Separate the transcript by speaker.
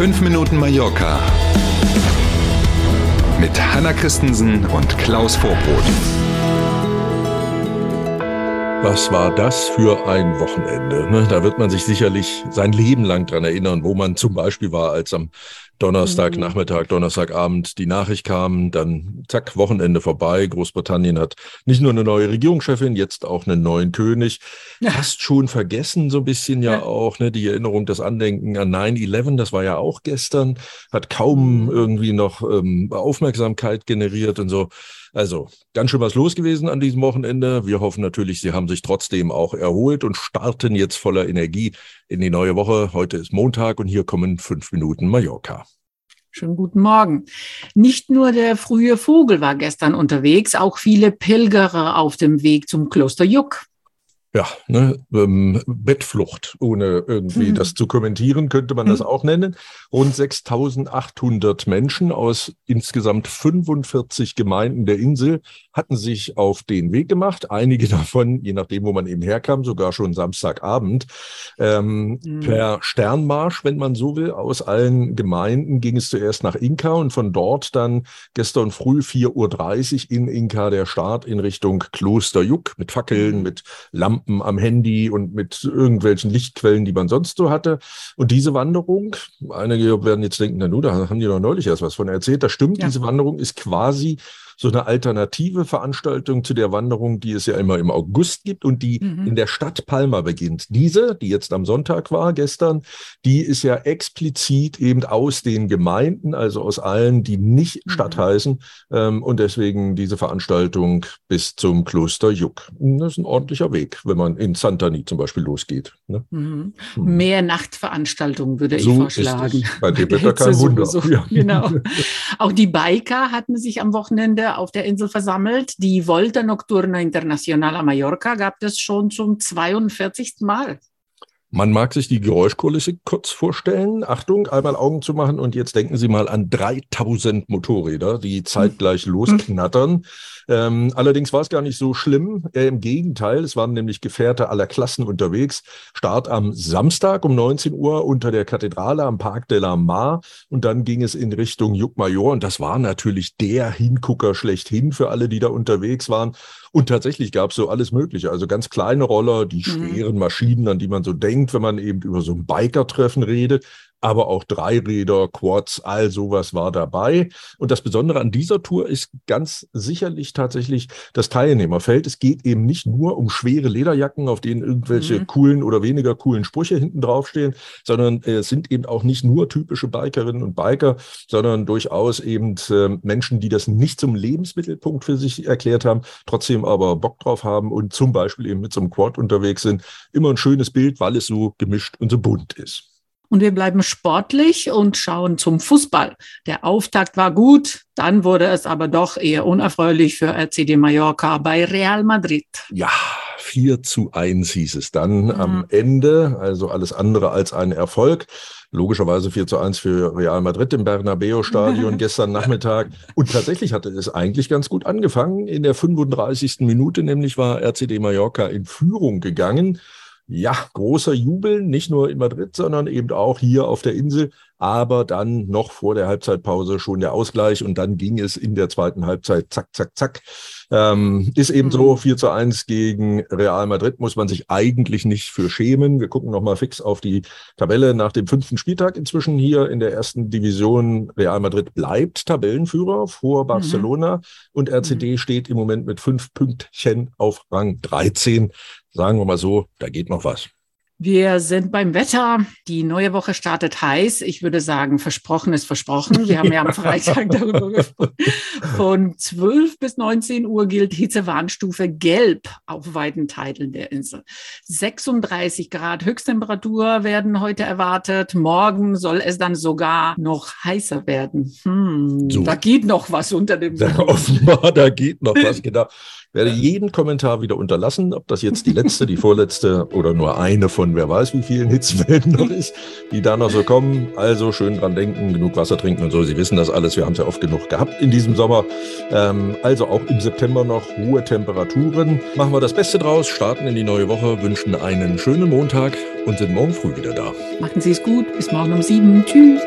Speaker 1: 5 Minuten Mallorca mit Hanna Christensen und Klaus Vorbrot.
Speaker 2: Was war das für ein Wochenende? Ne? Da wird man sich sicherlich sein Leben lang dran erinnern, wo man zum Beispiel war, als am Donnerstagnachmittag, mhm. Donnerstagabend die Nachricht kam, dann zack, Wochenende vorbei. Großbritannien hat nicht nur eine neue Regierungschefin, jetzt auch einen neuen König. Ja. Fast schon vergessen, so ein bisschen ja, ja. auch, ne, die Erinnerung, das Andenken an 9-11, das war ja auch gestern, hat kaum mhm. irgendwie noch ähm, Aufmerksamkeit generiert und so. Also ganz schön was los gewesen an diesem Wochenende. Wir hoffen natürlich, Sie haben sich trotzdem auch erholt und starten jetzt voller Energie in die neue Woche. Heute ist Montag und hier kommen fünf Minuten Mallorca.
Speaker 3: Schönen guten Morgen. Nicht nur der frühe Vogel war gestern unterwegs, auch viele Pilgerer auf dem Weg zum Kloster Juck
Speaker 2: ja, ne, ähm, Bettflucht, ohne irgendwie hm. das zu kommentieren, könnte man hm. das auch nennen. Rund 6800 Menschen aus insgesamt 45 Gemeinden der Insel hatten sich auf den Weg gemacht. Einige davon, je nachdem, wo man eben herkam, sogar schon Samstagabend. Ähm, hm. Per Sternmarsch, wenn man so will, aus allen Gemeinden ging es zuerst nach Inka und von dort dann gestern früh 4.30 Uhr in Inka der Start in Richtung Kloster Juck mit Fackeln, hm. mit Lampen Lampen am Handy und mit irgendwelchen Lichtquellen, die man sonst so hatte. Und diese Wanderung, einige werden jetzt denken, na nu, da haben die doch neulich erst was von erzählt. Das stimmt, ja. diese Wanderung ist quasi so eine alternative Veranstaltung zu der Wanderung, die es ja immer im August gibt und die mhm. in der Stadt Palma beginnt. Diese, die jetzt am Sonntag war, gestern, die ist ja explizit eben aus den Gemeinden, also aus allen, die nicht mhm. Stadt heißen. Ähm, und deswegen diese Veranstaltung bis zum Kloster Juck. Das ist ein ordentlicher Weg, wenn man in Santani zum Beispiel losgeht. Ne?
Speaker 3: Mhm. mhm. Mehr Nachtveranstaltungen würde so ich vorschlagen.
Speaker 2: Bei dem Wetter kein Wunder.
Speaker 3: Ja. Genau. Auch die Biker hatten sich am Wochenende auf der Insel versammelt. Die Volta Nocturna Internacional a Mallorca gab es schon zum 42. Mal.
Speaker 2: Man mag sich die Geräuschkulisse kurz vorstellen. Achtung, einmal Augen zu machen und jetzt denken Sie mal an 3000 Motorräder, die zeitgleich hm. losknattern. Ähm, allerdings war es gar nicht so schlimm. Äh, Im Gegenteil, es waren nämlich Gefährte aller Klassen unterwegs. Start am Samstag um 19 Uhr unter der Kathedrale am Parc de la Mar und dann ging es in Richtung Juckmajor und das war natürlich der Hingucker schlechthin für alle, die da unterwegs waren. Und tatsächlich gab es so alles Mögliche, also ganz kleine Roller, die mhm. schweren Maschinen, an die man so denkt, wenn man eben über so ein Biker-Treffen redet, aber auch Dreiräder, Quads, all sowas war dabei. Und das Besondere an dieser Tour ist ganz sicherlich tatsächlich das Teilnehmerfeld. Es geht eben nicht nur um schwere Lederjacken, auf denen irgendwelche mhm. coolen oder weniger coolen Sprüche hinten draufstehen, sondern äh, es sind eben auch nicht nur typische Bikerinnen und Biker, sondern durchaus eben äh, Menschen, die das nicht zum Lebensmittelpunkt für sich erklärt haben, trotzdem aber Bock drauf haben und zum Beispiel eben mit so einem Quad unterwegs sind. Immer ein schönes Bild, weil es so gemischt und so bunt ist.
Speaker 3: Und wir bleiben sportlich und schauen zum Fußball. Der Auftakt war gut, dann wurde es aber doch eher unerfreulich für RCD Mallorca bei Real Madrid.
Speaker 2: Ja, 4 zu 1 hieß es dann mhm. am Ende, also alles andere als ein Erfolg. Logischerweise 4 zu 1 für Real Madrid im Bernabeu-Stadion gestern Nachmittag. Und tatsächlich hatte es eigentlich ganz gut angefangen. In der 35. Minute nämlich war RCD Mallorca in Führung gegangen ja, großer Jubel, nicht nur in Madrid, sondern eben auch hier auf der Insel. Aber dann noch vor der Halbzeitpause schon der Ausgleich und dann ging es in der zweiten Halbzeit zack, zack, zack. Ähm, ist eben so 4 mhm. zu 1 gegen Real Madrid, muss man sich eigentlich nicht für schämen. Wir gucken nochmal fix auf die Tabelle nach dem fünften Spieltag inzwischen hier in der ersten Division. Real Madrid bleibt Tabellenführer vor mhm. Barcelona mhm. und RCD mhm. steht im Moment mit fünf Pünktchen auf Rang 13 sagen wir mal so, da geht noch was.
Speaker 3: Wir sind beim Wetter. Die neue Woche startet heiß. Ich würde sagen, versprochen ist versprochen. Wir haben ja, am Freitag darüber gesprochen. Von 12 bis 19 Uhr gilt Hitzewarnstufe gelb auf weiten Teilen der Insel. 36 Grad Höchsttemperatur werden heute erwartet. Morgen soll es dann sogar noch heißer werden. Hm, so. Da geht noch was unter dem.
Speaker 2: Da, offenbar, da geht noch was, genau. werde jeden Kommentar wieder unterlassen, ob das jetzt die letzte, die vorletzte oder nur eine von wer weiß wie vielen Hitzewellen noch ist, die da noch so kommen. Also schön dran denken, genug Wasser trinken und so. Sie wissen das alles, wir haben es ja oft genug gehabt in diesem Sommer. Ähm, also auch im September noch hohe Temperaturen. Machen wir das Beste draus, starten in die neue Woche, wünschen einen schönen Montag und sind morgen früh wieder da.
Speaker 3: Machen Sie es gut. Bis morgen um sieben. Tschüss.